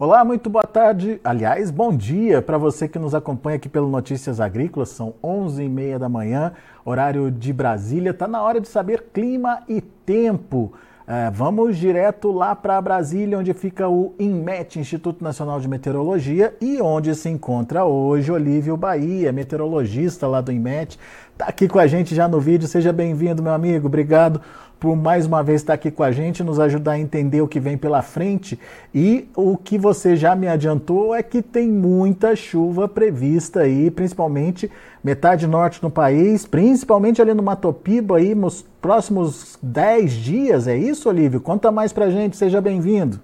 Olá, muito boa tarde. Aliás, bom dia para você que nos acompanha aqui pelo Notícias Agrícolas. São 11h30 da manhã, horário de Brasília. Está na hora de saber clima e tempo. É, vamos direto lá para Brasília, onde fica o INMET, Instituto Nacional de Meteorologia, e onde se encontra hoje Olívio Bahia, meteorologista lá do INMET. Está aqui com a gente já no vídeo. Seja bem-vindo, meu amigo. Obrigado por mais uma vez estar aqui com a gente, nos ajudar a entender o que vem pela frente. E o que você já me adiantou é que tem muita chuva prevista aí, principalmente metade norte do país, principalmente ali no Matopiba aí nos próximos 10 dias. É isso, Olívio? Conta mais pra gente, seja bem-vindo.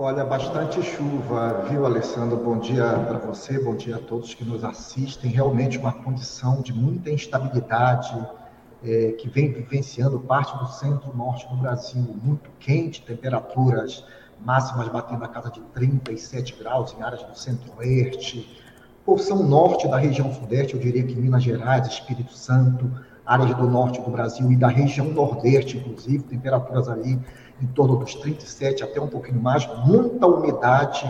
Olha, bastante chuva, viu, Alessandro? Bom dia para você, bom dia a todos que nos assistem. Realmente uma condição de muita instabilidade, é, que vem vivenciando parte do centro-norte do Brasil, muito quente, temperaturas máximas batendo a casa de 37 graus em áreas do centro-oeste, porção norte da região sudeste, eu diria que Minas Gerais, Espírito Santo, áreas do norte do Brasil e da região nordeste, inclusive, temperaturas ali em torno dos 37 até um pouquinho mais, muita umidade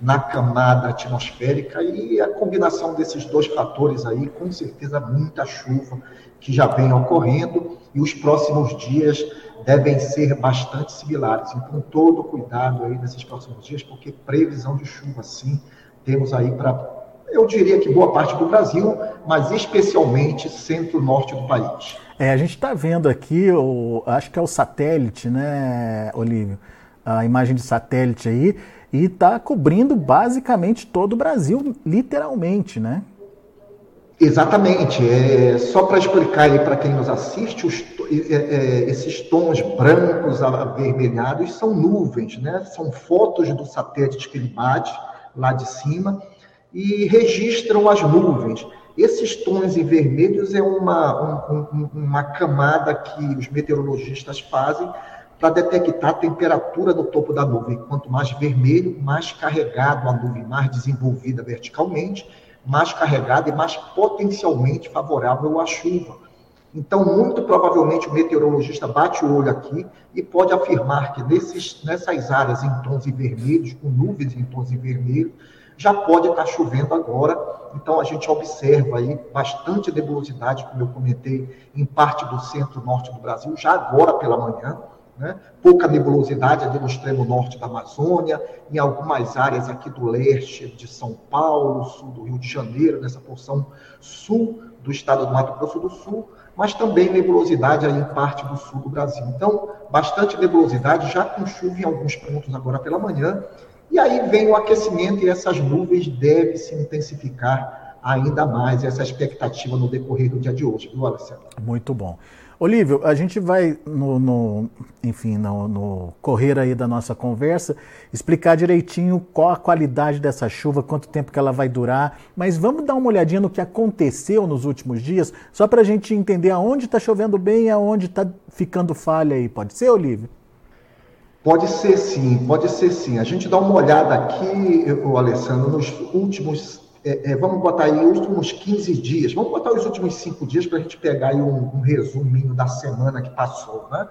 na camada atmosférica e a combinação desses dois fatores aí, com certeza muita chuva que já vem ocorrendo e os próximos dias devem ser bastante similares. Então, todo cuidado aí nesses próximos dias, porque previsão de chuva, sim, temos aí para, eu diria que boa parte do Brasil, mas especialmente centro-norte do país. É, a gente está vendo aqui, o, acho que é o satélite, né, Olívio? A imagem de satélite aí, e está cobrindo basicamente todo o Brasil, literalmente, né? Exatamente. É, só para explicar aí para quem nos assiste, os, é, é, esses tons brancos avermelhados são nuvens, né? São fotos do satélite que ele bate lá de cima e registram as nuvens. Esses tons em vermelhos é uma, um, uma camada que os meteorologistas fazem para detectar a temperatura do topo da nuvem. Quanto mais vermelho, mais carregado a nuvem, mais desenvolvida verticalmente mais carregada e mais potencialmente favorável à chuva. Então, muito provavelmente, o meteorologista bate o olho aqui e pode afirmar que nesses, nessas áreas em tons vermelhos, com nuvens em tons vermelhos, já pode estar chovendo agora. Então, a gente observa aí bastante nebulosidade, como eu comentei, em parte do centro-norte do Brasil, já agora pela manhã. Né? Pouca nebulosidade ali no extremo norte da Amazônia, em algumas áreas aqui do leste de São Paulo, sul do Rio de Janeiro, nessa porção sul do estado do Mato Grosso do Sul, mas também nebulosidade aí em parte do sul do Brasil. Então, bastante nebulosidade, já com chuva em alguns pontos agora pela manhã, e aí vem o aquecimento e essas nuvens devem se intensificar ainda mais, essa expectativa no decorrer do dia de hoje, viu, Alessandro? Muito bom. Olívio, a gente vai, no, no enfim, no, no, correr aí da nossa conversa, explicar direitinho qual a qualidade dessa chuva, quanto tempo que ela vai durar, mas vamos dar uma olhadinha no que aconteceu nos últimos dias, só para a gente entender aonde está chovendo bem e aonde está ficando falha aí. Pode ser, Olívio? Pode ser sim, pode ser sim. A gente dá uma olhada aqui, o Alessandro, nos últimos é, é, vamos botar aí os últimos 15 dias, vamos botar os últimos cinco dias para a gente pegar aí um, um resuminho da semana que passou, né?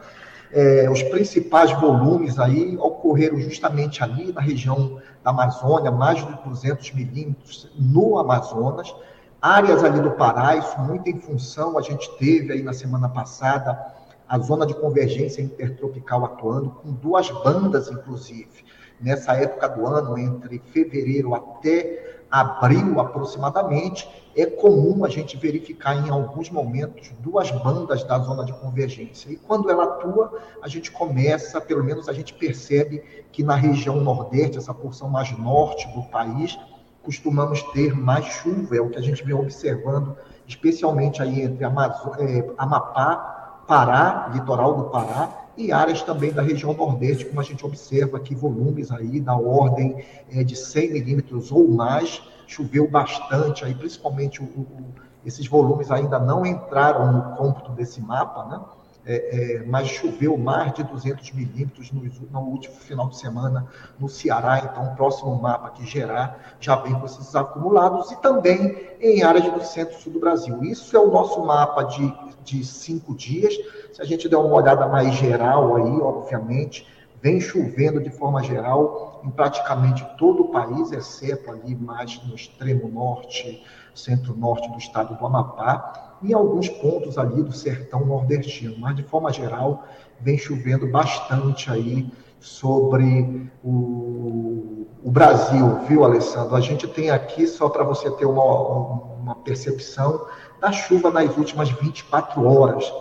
É, os principais volumes aí ocorreram justamente ali na região da Amazônia, mais de 200 milímetros no Amazonas, áreas ali do Pará, isso muito em função, a gente teve aí na semana passada a zona de convergência intertropical atuando, com duas bandas, inclusive, nessa época do ano, entre fevereiro até abril aproximadamente, é comum a gente verificar em alguns momentos duas bandas da zona de convergência. E quando ela atua, a gente começa, pelo menos a gente percebe que na região nordeste, essa porção mais norte do país, costumamos ter mais chuva, é o que a gente vem observando, especialmente aí entre Amazo é, Amapá, Pará, litoral do Pará, e áreas também da região Nordeste, como a gente observa aqui, volumes aí da ordem é, de 100 milímetros ou mais, choveu bastante, aí, principalmente o, o, esses volumes ainda não entraram no cômputo desse mapa, né? É, é, mas choveu mais de 200 milímetros no, no, último final de semana no Ceará, então o próximo mapa que gerar já vem com esses acumulados e também em áreas do centro-sul do Brasil. Isso é o nosso mapa de, de cinco dias. Se a gente der uma olhada mais geral aí, obviamente, vem chovendo de forma geral em praticamente todo o país, exceto ali mais no extremo norte, centro-norte do estado do Amapá, e alguns pontos ali do sertão nordestino, mas de forma geral vem chovendo bastante aí sobre o, o Brasil, viu, Alessandro? A gente tem aqui, só para você ter uma, uma percepção, da chuva nas últimas 24 horas.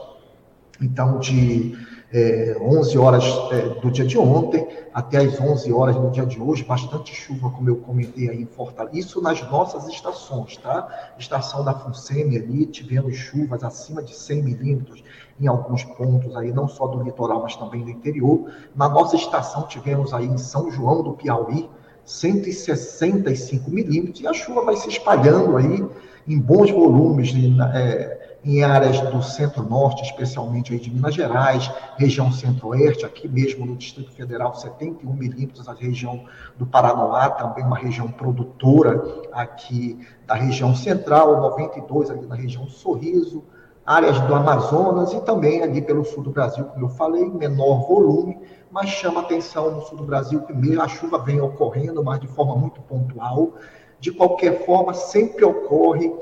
Então, de é, 11 horas é, do dia de ontem até as 11 horas do dia de hoje, bastante chuva, como eu comentei aí em Fortaleza. Isso nas nossas estações, tá? Estação da Funseme ali, tivemos chuvas acima de 100 milímetros em alguns pontos aí, não só do litoral, mas também do interior. Na nossa estação tivemos aí em São João do Piauí, 165 milímetros, e a chuva vai se espalhando aí em bons volumes, é, em áreas do centro-norte, especialmente aí de Minas Gerais, região centro-oeste, aqui mesmo no Distrito Federal, 71 milímetros, a região do Paranoá, também uma região produtora aqui da região central, 92 ali na região do Sorriso, áreas do Amazonas e também ali pelo sul do Brasil, como eu falei, menor volume, mas chama atenção no sul do Brasil que a chuva vem ocorrendo, mas de forma muito pontual. De qualquer forma, sempre ocorre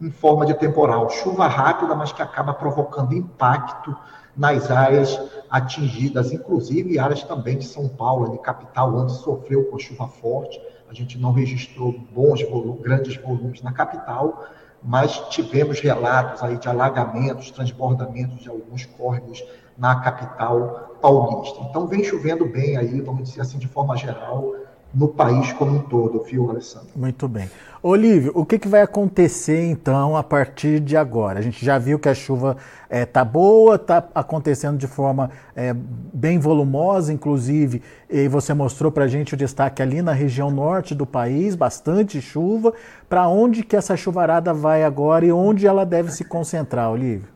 em forma de temporal. Chuva rápida, mas que acaba provocando impacto nas áreas atingidas, inclusive áreas também de São Paulo, de capital, onde sofreu com chuva forte. A gente não registrou bons volumes, grandes volumes na capital, mas tivemos relatos aí de alagamentos, transbordamentos de alguns córregos na capital paulista. Então vem chovendo bem aí, vamos dizer assim, de forma geral, no país como um todo, viu, Alessandro? Muito bem. Olívio, o que, que vai acontecer então a partir de agora? A gente já viu que a chuva está é, tá boa, está acontecendo de forma é, bem volumosa, inclusive, e você mostrou para a gente o destaque ali na região norte do país, bastante chuva. Para onde que essa chuvarada vai agora e onde ela deve se concentrar, Olívio?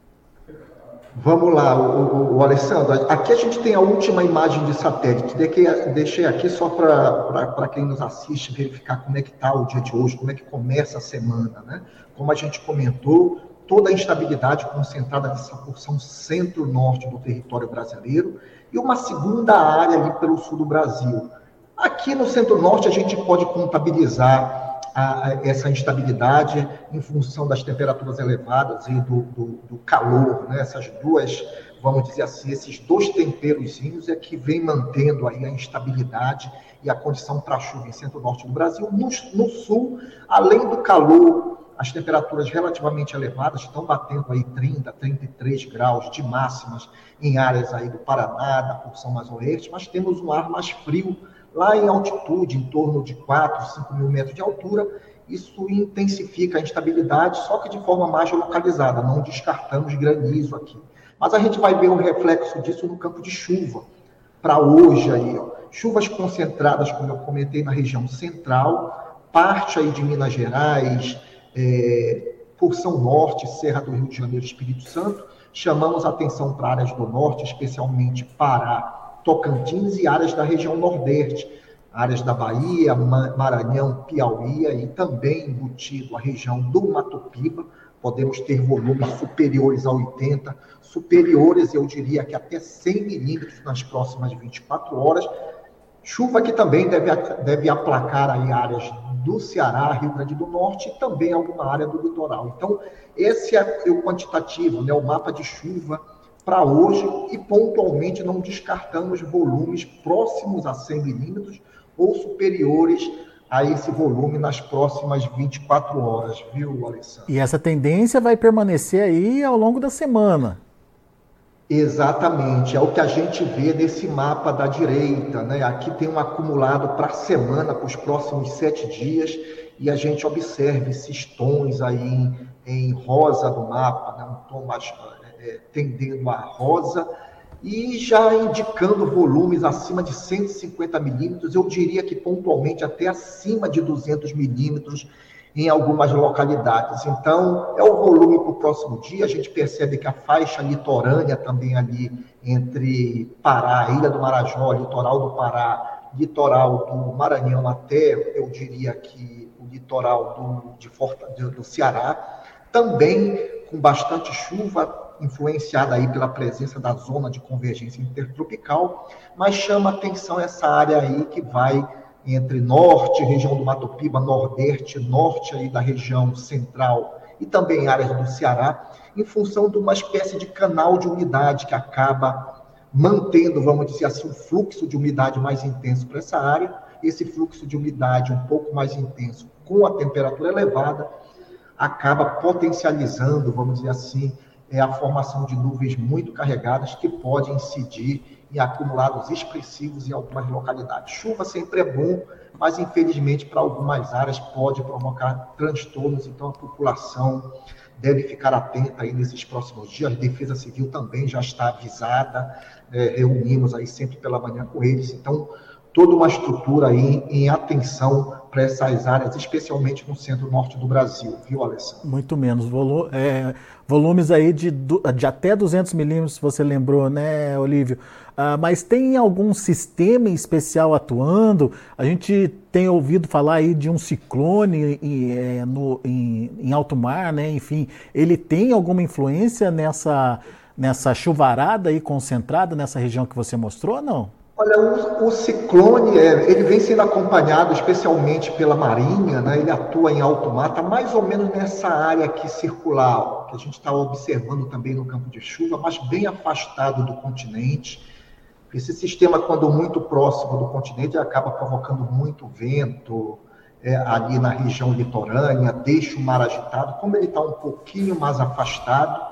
Vamos lá, o, o, Alessandro. Aqui a gente tem a última imagem de satélite. Deixei aqui só para quem nos assiste verificar como é que está o dia de hoje, como é que começa a semana. Né? Como a gente comentou, toda a instabilidade concentrada nessa porção centro-norte do território brasileiro e uma segunda área ali pelo sul do Brasil. Aqui no centro-norte a gente pode contabilizar a, essa instabilidade em função das temperaturas elevadas e do, do, do, calor, né? essas duas, vamos dizer assim, esses dois temperozinhos é que vem mantendo aí a instabilidade e a condição para chuva em centro-norte do Brasil. No, no sul, além do calor, as temperaturas relativamente elevadas estão batendo aí 30, 33 graus de máximas em áreas aí do Paraná, da porção mais oeste, mas temos um ar mais frio Lá em altitude, em torno de 4, 5 mil metros de altura, isso intensifica a instabilidade, só que de forma mais localizada, não descartamos granizo aqui. Mas a gente vai ver o reflexo disso no campo de chuva. Para hoje aí, ó, chuvas concentradas, como eu comentei, na região central, parte aí de Minas Gerais, é, porção norte, Serra do Rio de Janeiro, Espírito Santo. Chamamos atenção para áreas do norte, especialmente Pará, Tocantins e áreas da região Nordeste, áreas da Bahia, Maranhão, Piauí e também embutido a região do Mato Piba. Podemos ter volumes superiores a 80, superiores, eu diria que até 100 milímetros nas próximas 24 horas. Chuva que também deve, deve aplacar aí áreas do Ceará, Rio Grande do Norte e também alguma área do litoral. Então, esse é o quantitativo, né, o mapa de chuva para hoje e pontualmente não descartamos volumes próximos a 100 milímetros ou superiores a esse volume nas próximas 24 horas, viu, Alessandro? E essa tendência vai permanecer aí ao longo da semana. Exatamente, é o que a gente vê nesse mapa da direita, né? Aqui tem um acumulado para a semana, para os próximos sete dias, e a gente observa esses tons aí em, em rosa do mapa, né? um tom mais é, tendendo a rosa e já indicando volumes acima de 150 milímetros, eu diria que pontualmente até acima de 200 milímetros em algumas localidades. Então, é o volume para o próximo dia. A gente percebe que a faixa litorânea também ali entre Pará, Ilha do Marajó, litoral do Pará, litoral do Maranhão até, eu diria que o litoral do, de Forta, do Ceará, também com bastante chuva, influenciada aí pela presença da zona de convergência intertropical, mas chama atenção essa área aí que vai entre norte, região do Mato Piba, nordeste, norte aí da região central e também áreas do Ceará, em função de uma espécie de canal de umidade que acaba mantendo, vamos dizer assim, um fluxo de umidade mais intenso para essa área. Esse fluxo de umidade um pouco mais intenso, com a temperatura elevada, acaba potencializando, vamos dizer assim, é a formação de nuvens muito carregadas que podem incidir em acumulados expressivos em algumas localidades. Chuva sempre é bom, mas infelizmente para algumas áreas pode provocar transtornos, então a população deve ficar atenta aí nesses próximos dias. A Defesa Civil também já está avisada, é, reunimos aí sempre pela manhã com eles, então toda uma estrutura aí em atenção para essas áreas, especialmente no centro-norte do Brasil, viu, Alessandro? Muito menos. Volu é, volumes aí de, de até 200 milímetros, você lembrou, né, Olívio? Ah, mas tem algum sistema especial atuando? A gente tem ouvido falar aí de um ciclone em, é, no, em, em alto mar, né? Enfim, ele tem alguma influência nessa, nessa chuvarada aí concentrada nessa região que você mostrou, não? Olha, o, o ciclone, é, ele vem sendo acompanhado especialmente pela Marinha, né? ele atua em alto mar, está mais ou menos nessa área aqui circular, que a gente está observando também no campo de chuva, mas bem afastado do continente. Esse sistema, quando muito próximo do continente, acaba provocando muito vento é, ali na região litorânea, deixa o mar agitado. Como ele está um pouquinho mais afastado,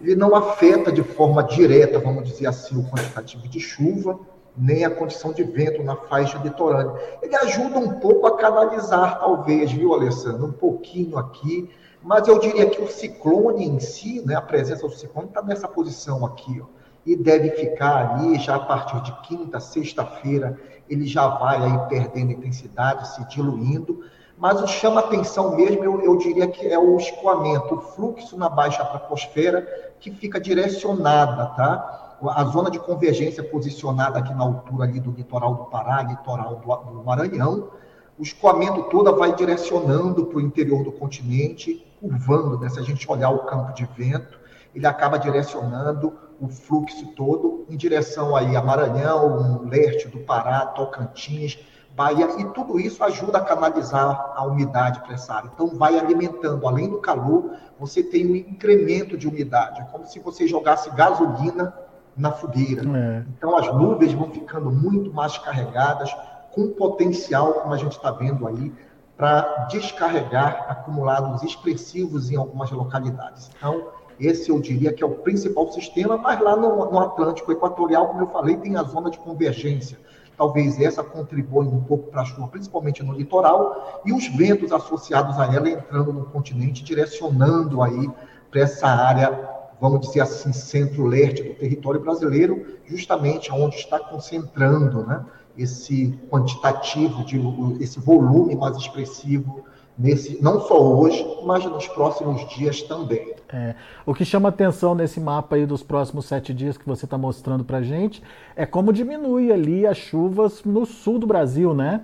ele não afeta de forma direta, vamos dizer assim, o quantitativo de chuva, nem a condição de vento na faixa litorânea. Ele ajuda um pouco a canalizar, talvez, viu, Alessandro? Um pouquinho aqui, mas eu diria que o ciclone em si, né, a presença do ciclone está nessa posição aqui, ó, e deve ficar ali já a partir de quinta, sexta-feira, ele já vai aí perdendo intensidade, se diluindo, mas o chama atenção mesmo, eu, eu diria que é o escoamento, o fluxo na baixa troposfera que fica direcionada, tá? A zona de convergência posicionada aqui na altura ali do litoral do Pará, litoral do, do Maranhão, o escoamento todo vai direcionando para o interior do continente, curvando, né? se a gente olhar o campo de vento, ele acaba direcionando o fluxo todo em direção aí a Maranhão, leste do Pará, Tocantins, Bahia, e tudo isso ajuda a canalizar a umidade para essa área. Então, vai alimentando, além do calor, você tem um incremento de umidade. É como se você jogasse gasolina na fogueira. É. Então as nuvens vão ficando muito mais carregadas, com potencial, como a gente está vendo aí, para descarregar acumulados expressivos em algumas localidades. Então, esse eu diria que é o principal sistema, mas lá no, no Atlântico Equatorial, como eu falei, tem a zona de convergência. Talvez essa contribua um pouco para a chuva, principalmente no litoral, e os ventos associados a ela entrando no continente, direcionando aí para essa área vamos dizer assim, centro-leste do território brasileiro, justamente onde está concentrando né, esse quantitativo, de, esse volume mais expressivo, nesse, não só hoje, mas nos próximos dias também. É, o que chama atenção nesse mapa aí dos próximos sete dias que você está mostrando para gente é como diminui ali as chuvas no sul do Brasil, né?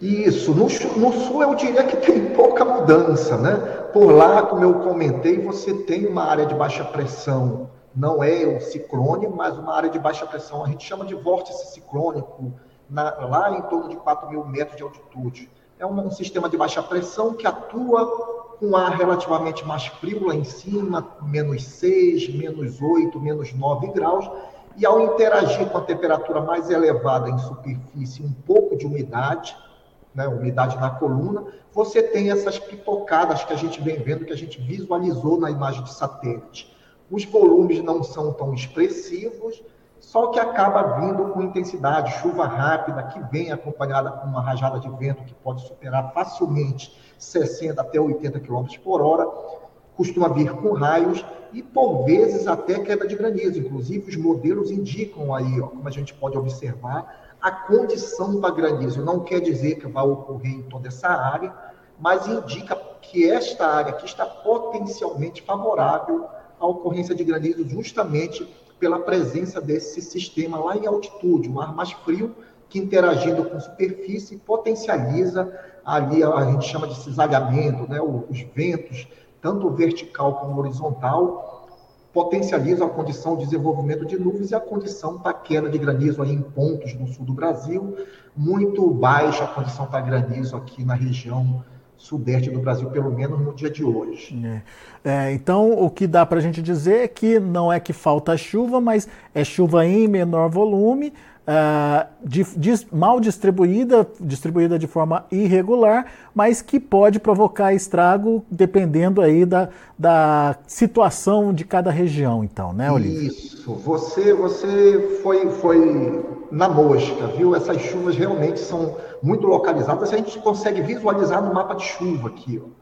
Isso, no, no, sul eu diria que tem pouca mudança, né? Por lá, como eu comentei, você tem uma área de baixa pressão, não é o ciclone, mas uma área de baixa pressão, a gente chama de vórtice ciclônico, na, lá em torno de 4 mil metros de altitude. É um, um sistema de baixa pressão que atua com ar relativamente mais frio lá em cima, menos 6, menos 8, menos 9 graus, e ao interagir com a temperatura mais elevada em superfície, um pouco de umidade, né, umidade na coluna, você tem essas pipocadas que a gente vem vendo, que a gente visualizou na imagem de satélite. Os volumes não são tão expressivos, só que acaba vindo com intensidade, chuva rápida, que vem acompanhada com uma rajada de vento que pode superar facilmente 60 até 80 km por hora, costuma vir com raios e, por vezes, até queda de granizo. Inclusive, os modelos indicam aí, ó, como a gente pode observar, a condição para granizo não quer dizer que vai ocorrer em toda essa área, mas indica que esta área aqui está potencialmente favorável à ocorrência de granizo justamente pela presença desse sistema lá em altitude, um ar mais frio que interagindo com superfície potencializa ali a gente chama de cisalhamento, né, os ventos, tanto vertical como horizontal, potencializam a condição de desenvolvimento de nuvens e a condição para queda de granizo aí em pontos no sul do Brasil, muito baixa a condição para granizo aqui na região sudeste do Brasil, pelo menos no dia de hoje. É. É, então, o que dá para a gente dizer é que não é que falta chuva, mas é chuva em menor volume, uh, de, de, mal distribuída, distribuída de forma irregular, mas que pode provocar estrago dependendo aí da, da situação de cada região, então, né, Olívio? Isso, você, você foi, foi na mosca, viu? Essas chuvas realmente são muito localizadas, a gente consegue visualizar no mapa de chuva aqui, ó.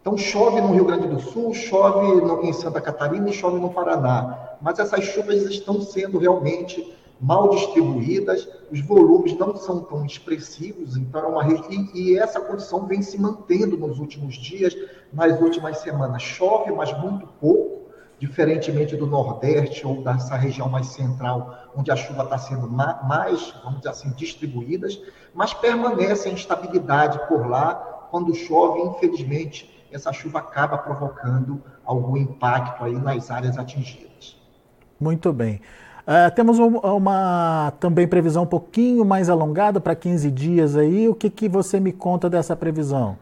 Então chove no Rio Grande do Sul, chove no, em Santa Catarina e chove no Paraná. Mas essas chuvas estão sendo realmente mal distribuídas, os volumes não são tão expressivos, então é uma e, e essa condição vem se mantendo nos últimos dias, nas últimas semanas. Chove, mas muito pouco, diferentemente do Nordeste ou dessa região mais central, onde a chuva está sendo mais, vamos dizer assim, distribuídas, mas permanece a instabilidade por lá. Quando chove, infelizmente, essa chuva acaba provocando algum impacto aí nas áreas atingidas. Muito bem. Uh, temos uma também previsão um pouquinho mais alongada para 15 dias aí. O que, que você me conta dessa previsão?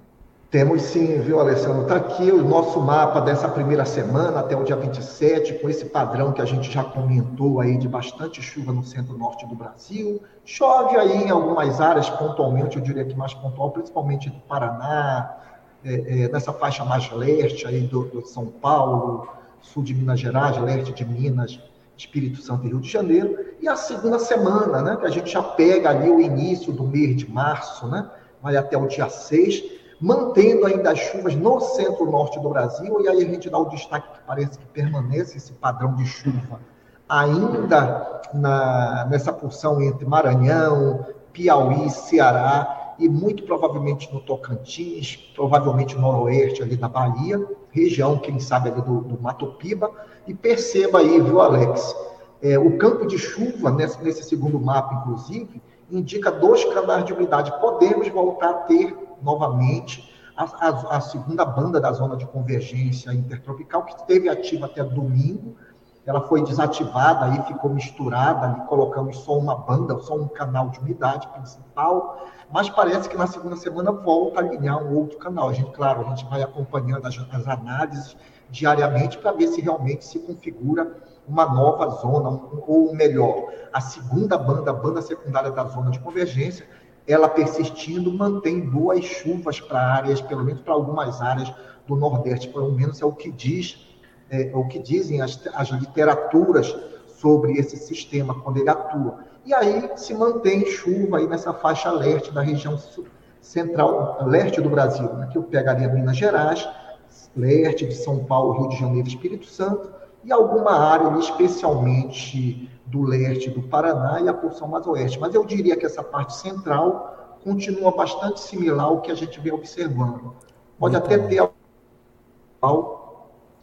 Temos sim, viu, Alessandro? Está aqui o nosso mapa dessa primeira semana até o dia 27, com esse padrão que a gente já comentou aí de bastante chuva no centro-norte do Brasil. Chove aí em algumas áreas pontualmente, eu diria que mais pontual, principalmente do Paraná, é, é, nessa faixa mais leste aí do, do São Paulo, sul de Minas Gerais, leste de Minas, Espírito Santo e Rio de Janeiro, e a segunda semana, né, que a gente já pega ali o início do mês de março, né, vai até o dia 6, mantendo ainda as chuvas no centro-norte do Brasil, e aí a gente dá o destaque que parece que permanece esse padrão de chuva ainda na, nessa porção entre Maranhão, Piauí, Ceará e muito provavelmente no Tocantins, provavelmente no noroeste ali da Bahia, região, quem sabe, ali do, do Mato Piba, e perceba aí, viu, Alex? É, o campo de chuva, nesse, nesse segundo mapa, inclusive, indica dois canais de umidade. Podemos voltar a ter novamente a, a, a, segunda banda da zona de convergência intertropical, que esteve ativa até domingo. Ela foi desativada e ficou misturada, ali colocamos só uma banda, só um canal de umidade principal. Mas parece que na segunda semana volta a alinhar um outro canal. A gente, claro, a gente vai acompanhando as, as análises diariamente para ver se realmente se configura uma nova zona, ou melhor, a segunda banda, a banda secundária da zona de convergência, ela persistindo, mantém boas chuvas para áreas, pelo menos para algumas áreas do Nordeste, pelo menos é o que diz, é, é o que dizem as, as literaturas sobre esse sistema quando ele atua. E aí se mantém chuva aí nessa faixa leste da região central, leste do Brasil, né, que eu pegaria Minas Gerais, leste de São Paulo, Rio de Janeiro, Espírito Santo, e alguma área, especialmente do leste do Paraná e a porção mais oeste. Mas eu diria que essa parte central continua bastante similar ao que a gente vem observando. Pode Muito até bom. ter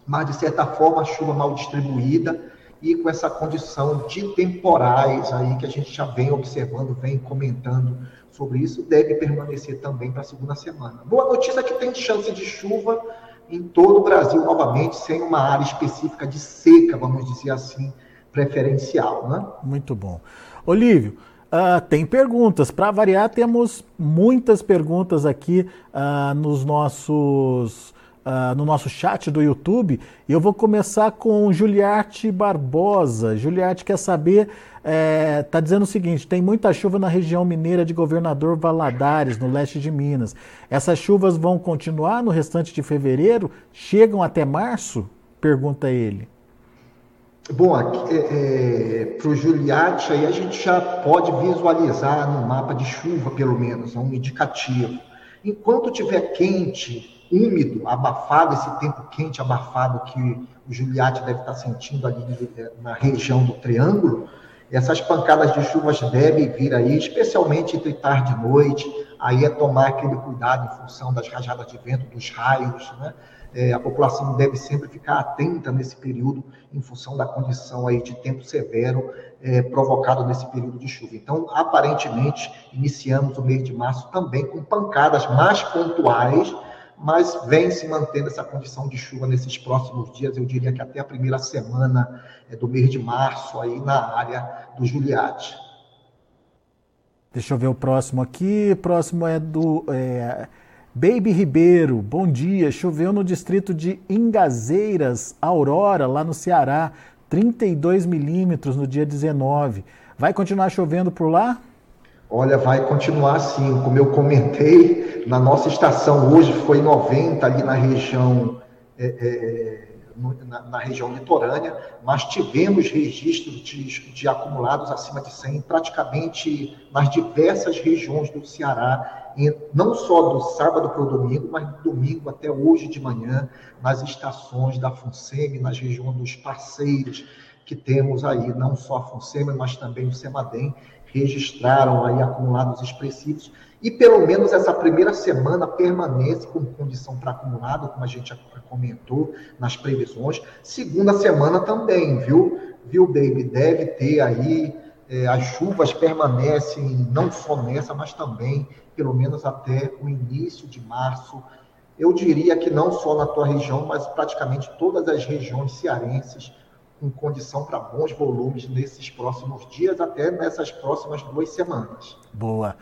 mas de certa forma a chuva mal distribuída e com essa condição de temporais aí que a gente já vem observando, vem comentando sobre isso, deve permanecer também para a segunda semana. Boa notícia é que tem chance de chuva em todo o Brasil novamente, sem uma área específica de seca, vamos dizer assim, preferencial. Né? Muito bom. Olívio, uh, tem perguntas. Para variar, temos muitas perguntas aqui uh, nos nossos. Uh, no nosso chat do YouTube. E eu vou começar com Juliarte Barbosa. Juliarte quer saber está tá dizendo o seguinte: tem muita chuva na região mineira de Governador Valadares, no leste de Minas. Essas chuvas vão continuar no restante de fevereiro? Chegam até março? Pergunta ele. Bom, é, é, para o Juliati, aí a gente já pode visualizar no mapa de chuva, pelo menos, é um indicativo. Enquanto tiver quente, úmido, abafado, esse tempo quente, abafado que o Juliati deve estar sentindo ali é, na região do Triângulo, essas pancadas de chuvas devem vir aí, especialmente entre tarde e noite. Aí é tomar aquele cuidado em função das rajadas de vento, dos raios. Né? É, a população deve sempre ficar atenta nesse período, em função da condição aí de tempo severo é, provocado nesse período de chuva. Então, aparentemente, iniciamos o mês de março também com pancadas mais pontuais, mas vem se mantendo essa condição de chuva nesses próximos dias, eu diria que até a primeira semana é, do mês de março, aí na área do Juliade. Deixa eu ver o próximo aqui. O próximo é do é, Baby Ribeiro. Bom dia. Choveu no distrito de Ingazeiras, Aurora, lá no Ceará. 32 milímetros no dia 19. Vai continuar chovendo por lá? Olha, vai continuar assim. Como eu comentei, na nossa estação hoje foi 90 ali na região. É, é, na, na, região litorânea, mas tivemos registros de, de, acumulados acima de 100 praticamente nas diversas regiões do Ceará, não só do sábado para o domingo, mas do domingo até hoje de manhã, nas estações da FUNSEMI, nas regiões dos parceiros que temos aí, não só a FUNSEMI, mas também o SEMADEM, registraram aí acumulados expressivos e pelo menos essa primeira semana permanece com condição para acumulado, como a gente comentou nas previsões. Segunda semana também, viu? Viu, baby? Deve ter aí, é, as chuvas permanecem não só nessa, mas também pelo menos até o início de março. Eu diria que não só na tua região, mas praticamente todas as regiões cearenses com condição para bons volumes nesses próximos dias, até nessas próximas duas semanas. Boa.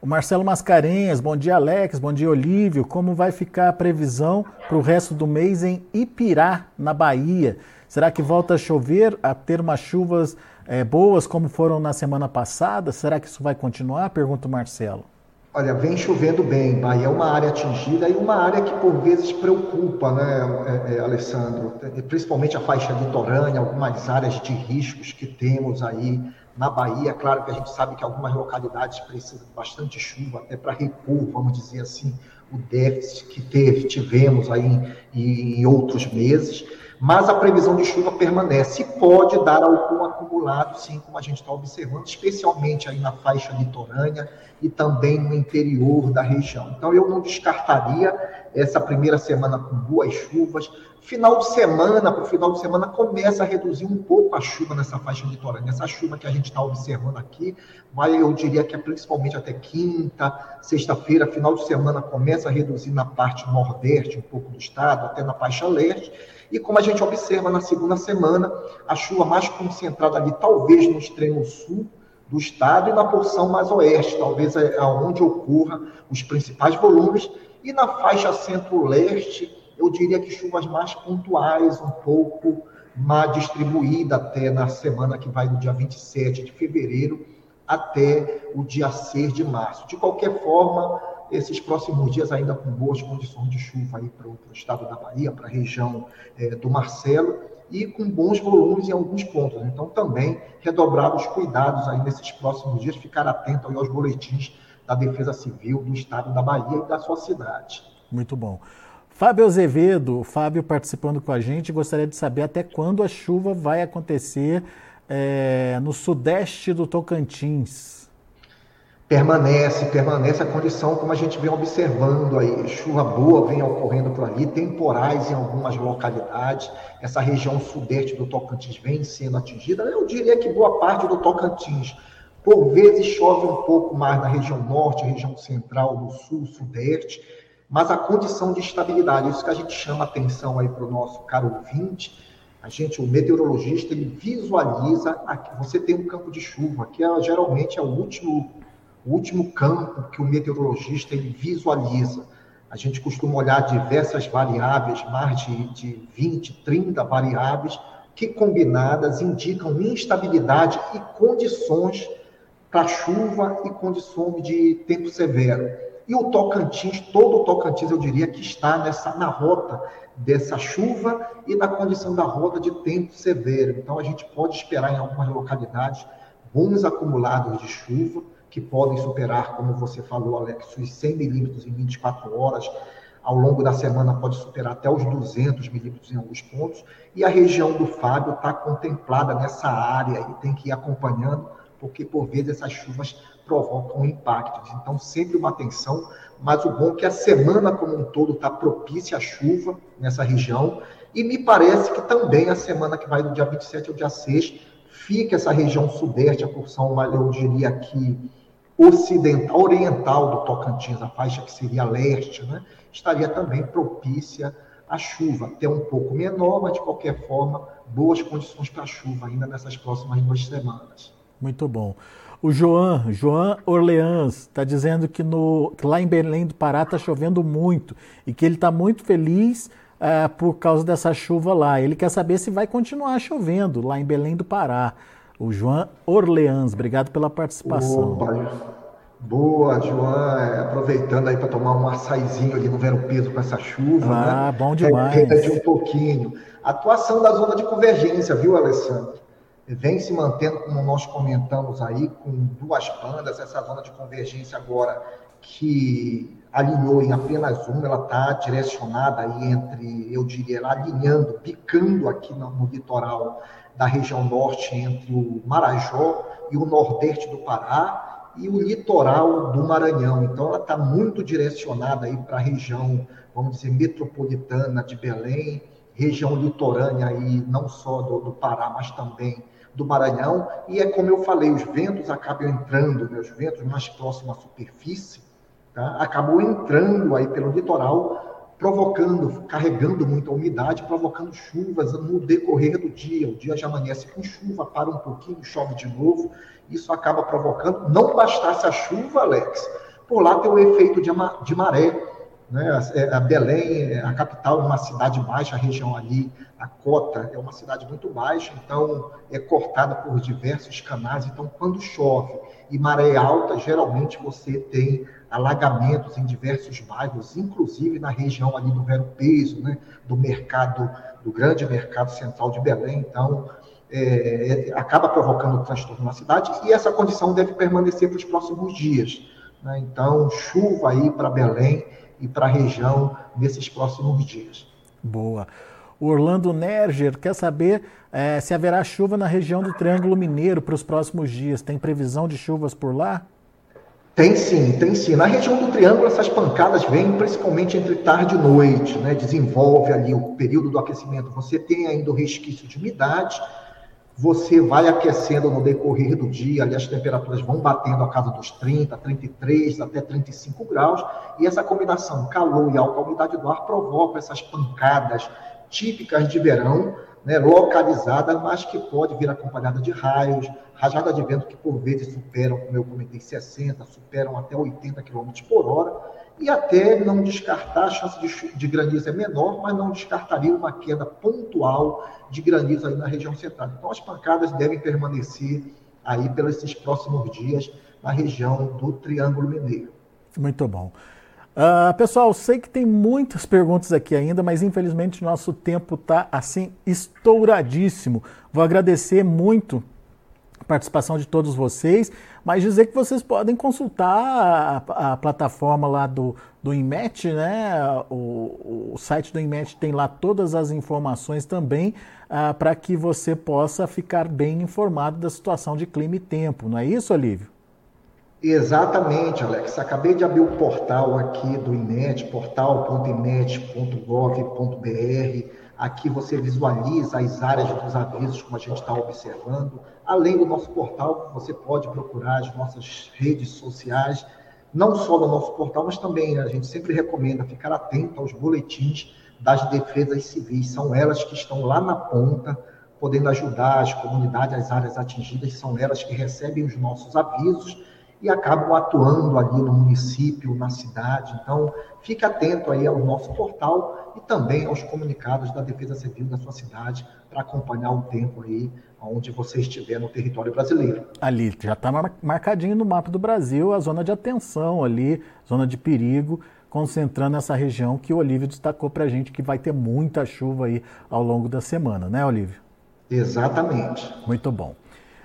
O Marcelo Mascarenhas, bom dia Alex, bom dia Olívio. Como vai ficar a previsão para o resto do mês em Ipirá, na Bahia? Será que volta a chover, a ter umas chuvas é, boas como foram na semana passada? Será que isso vai continuar? Pergunta o Marcelo. Olha, vem chovendo bem. Bahia é uma área atingida e uma área que por vezes preocupa, né, é, é, Alessandro? Principalmente a faixa litorânea, algumas áreas de riscos que temos aí na Bahia. Claro que a gente sabe que algumas localidades precisam de bastante chuva, até para repor, vamos dizer assim, o déficit que teve, tivemos aí em, em outros meses. Mas a previsão de chuva permanece e pode dar algum acumulado, sim, como a gente está observando, especialmente aí na faixa litorânea e também no interior da região. Então, eu não descartaria essa primeira semana com boas chuvas, Final de semana, para o final de semana, começa a reduzir um pouco a chuva nessa faixa litorânea. Essa chuva que a gente está observando aqui, vai, eu diria que é principalmente até quinta, sexta-feira, final de semana, começa a reduzir na parte nordeste, um pouco do estado, até na faixa leste. E como a gente observa na segunda semana, a chuva mais concentrada ali, talvez no extremo sul do estado e na porção mais oeste, talvez é ocorra os principais volumes, e na faixa centro-leste eu diria que chuvas mais pontuais, um pouco mais distribuída até na semana que vai do dia 27 de fevereiro até o dia 6 de março. De qualquer forma, esses próximos dias ainda com boas condições de chuva aí para o estado da Bahia, para a região é, do Marcelo, e com bons volumes em alguns pontos. Então, também redobrar os cuidados aí nesses próximos dias, ficar atento aos boletins da Defesa Civil do estado da Bahia e da sua cidade. Muito bom. Fábio Azevedo, Fábio participando com a gente, gostaria de saber até quando a chuva vai acontecer é, no sudeste do Tocantins. Permanece, permanece a condição como a gente vem observando aí. Chuva boa vem ocorrendo por ali, temporais em algumas localidades. Essa região sudeste do Tocantins vem sendo atingida. Eu diria que boa parte do Tocantins. Por vezes chove um pouco mais na região norte, região central, no sul, sudeste mas a condição de estabilidade, isso que a gente chama atenção aí para o nosso caro ouvinte, a gente, o meteorologista, ele visualiza, aqui, você tem um campo de chuva, que é, geralmente é o último, o último campo que o meteorologista visualiza. A gente costuma olhar diversas variáveis, mais de, de 20, 30 variáveis, que combinadas indicam instabilidade e condições para chuva e condições de tempo severo. E o Tocantins, todo o Tocantins, eu diria que está nessa, na rota dessa chuva e na condição da rota de tempo severo. Então, a gente pode esperar em algumas localidades bons acumulados de chuva, que podem superar, como você falou, Alex, os 100 milímetros em 24 horas. Ao longo da semana pode superar até os 200 milímetros em alguns pontos. E a região do Fábio está contemplada nessa área e tem que ir acompanhando, porque por vezes essas chuvas provocam impactos. Então, sempre uma atenção, mas o bom é que a semana como um todo está propícia à chuva nessa região, e me parece que também a semana que vai do dia 27 ao dia 6, fica essa região sudeste, a porção, eu diria aqui, ocidental, oriental do Tocantins, a faixa que seria leste, né, estaria também propícia à chuva, até um pouco menor, mas de qualquer forma, boas condições para chuva ainda nessas próximas duas semanas. Muito bom. O João, João Orleans, está dizendo que, no, que lá em Belém do Pará está chovendo muito e que ele está muito feliz uh, por causa dessa chuva lá. Ele quer saber se vai continuar chovendo lá em Belém do Pará. O João Orleans, obrigado pela participação. Opa, boa, João. É, aproveitando aí para tomar um açaizinho ali no Vero Peso com essa chuva. Ah, né? bom demais. É, de um pouquinho. Atuação da zona de convergência, viu, Alessandro? vem se mantendo, como nós comentamos aí, com duas bandas, essa zona de convergência agora que alinhou em apenas uma, ela está direcionada aí entre, eu diria, ela alinhando, picando aqui no, no, litoral da região norte, entre o Marajó e o nordeste do Pará e o litoral do Maranhão. Então, ela está muito direcionada aí para a região, vamos dizer, metropolitana de Belém, região litorânea aí, não só do, do Pará, mas também do Maranhão, e é como eu falei, os ventos acabam entrando, né, os ventos mais próximos à superfície, tá, acabou entrando aí pelo litoral, provocando, carregando muita umidade, provocando chuvas no decorrer do dia. O dia já amanhece com chuva, para um pouquinho, chove de novo, isso acaba provocando. Não bastasse a chuva, Alex, por lá tem o efeito de, de maré, né? A Belém, a capital, é uma cidade baixa, a região ali, a cota é uma cidade muito baixa, então é cortada por diversos canais. Então, quando chove e maré alta, geralmente você tem alagamentos em diversos bairros, inclusive na região ali do Vero Peso, né? do mercado, do grande mercado central de Belém. Então, é, é, acaba provocando transtorno na cidade e essa condição deve permanecer para os próximos dias. Né? Então, chuva aí para Belém e para a região nesses próximos dias. Boa. O Orlando Nerger quer saber é, se haverá chuva na região do Triângulo Mineiro para os próximos dias. Tem previsão de chuvas por lá? Tem sim, tem sim. Na região do Triângulo, essas pancadas vêm principalmente entre tarde e noite, né? desenvolve ali o período do aquecimento. Você tem ainda o resquício de umidade, você vai aquecendo no decorrer do dia, ali as temperaturas vão batendo a casa dos 30, 33, até 35 graus, e essa combinação calor e alta umidade do ar provoca essas pancadas típicas de verão, né, localizada, mas que pode vir acompanhada de raios, rajada de vento que por vezes superam, como eu comentei, 60, superam até 80 km por hora, e até não descartar, a chance de, de granizo é menor, mas não descartaria uma queda pontual de granizo aí na região central. Então as pancadas devem permanecer aí pelos esses próximos dias na região do Triângulo Mineiro. Muito bom. Uh, pessoal, sei que tem muitas perguntas aqui ainda, mas infelizmente nosso tempo está assim estouradíssimo. Vou agradecer muito participação de todos vocês, mas dizer que vocês podem consultar a, a plataforma lá do, do INMET, né? O, o, site do INMET tem lá todas as informações também uh, para que você possa ficar bem informado da situação de clima e tempo, não é isso, Olívio? Exatamente, Alex. Acabei de abrir o portal aqui do INET, portal.inet.gov.br. Aqui você visualiza as áreas dos avisos, como a gente está observando. Além do nosso portal, você pode procurar as nossas redes sociais, não só no nosso portal, mas também a gente sempre recomenda ficar atento aos boletins das defesas civis. São elas que estão lá na ponta, podendo ajudar as comunidades, as áreas atingidas, são elas que recebem os nossos avisos e acabam atuando ali no município, na cidade. Então, fique atento aí ao nosso portal e também aos comunicados da Defesa Civil da sua cidade para acompanhar o tempo aí onde você estiver no território brasileiro. Ali, já está marcadinho no mapa do Brasil a zona de atenção ali, zona de perigo, concentrando essa região que o Olívio destacou para a gente que vai ter muita chuva aí ao longo da semana, né, Olívio? Exatamente. Muito bom.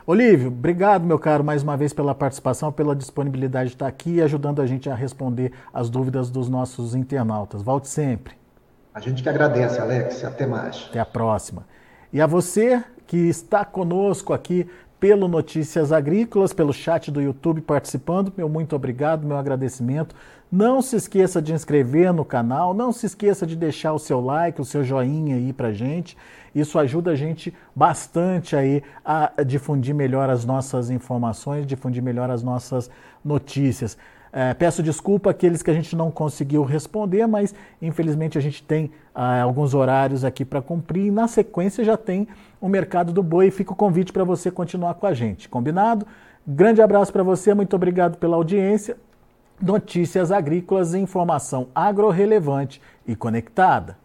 Olívio, obrigado, meu caro, mais uma vez pela participação, pela disponibilidade de estar aqui e ajudando a gente a responder as dúvidas dos nossos internautas. Volte sempre. A gente que agradece, Alex. Até mais. Até a próxima. E a você que está conosco aqui pelo Notícias Agrícolas, pelo chat do YouTube participando. Meu muito obrigado, meu agradecimento. Não se esqueça de inscrever no canal, não se esqueça de deixar o seu like, o seu joinha aí pra gente. Isso ajuda a gente bastante aí a difundir melhor as nossas informações, difundir melhor as nossas notícias. É, peço desculpa àqueles que a gente não conseguiu responder, mas infelizmente a gente tem ah, alguns horários aqui para cumprir e na sequência já tem o mercado do boi. Fica o convite para você continuar com a gente, combinado? Grande abraço para você, muito obrigado pela audiência. Notícias agrícolas, informação agro relevante e conectada.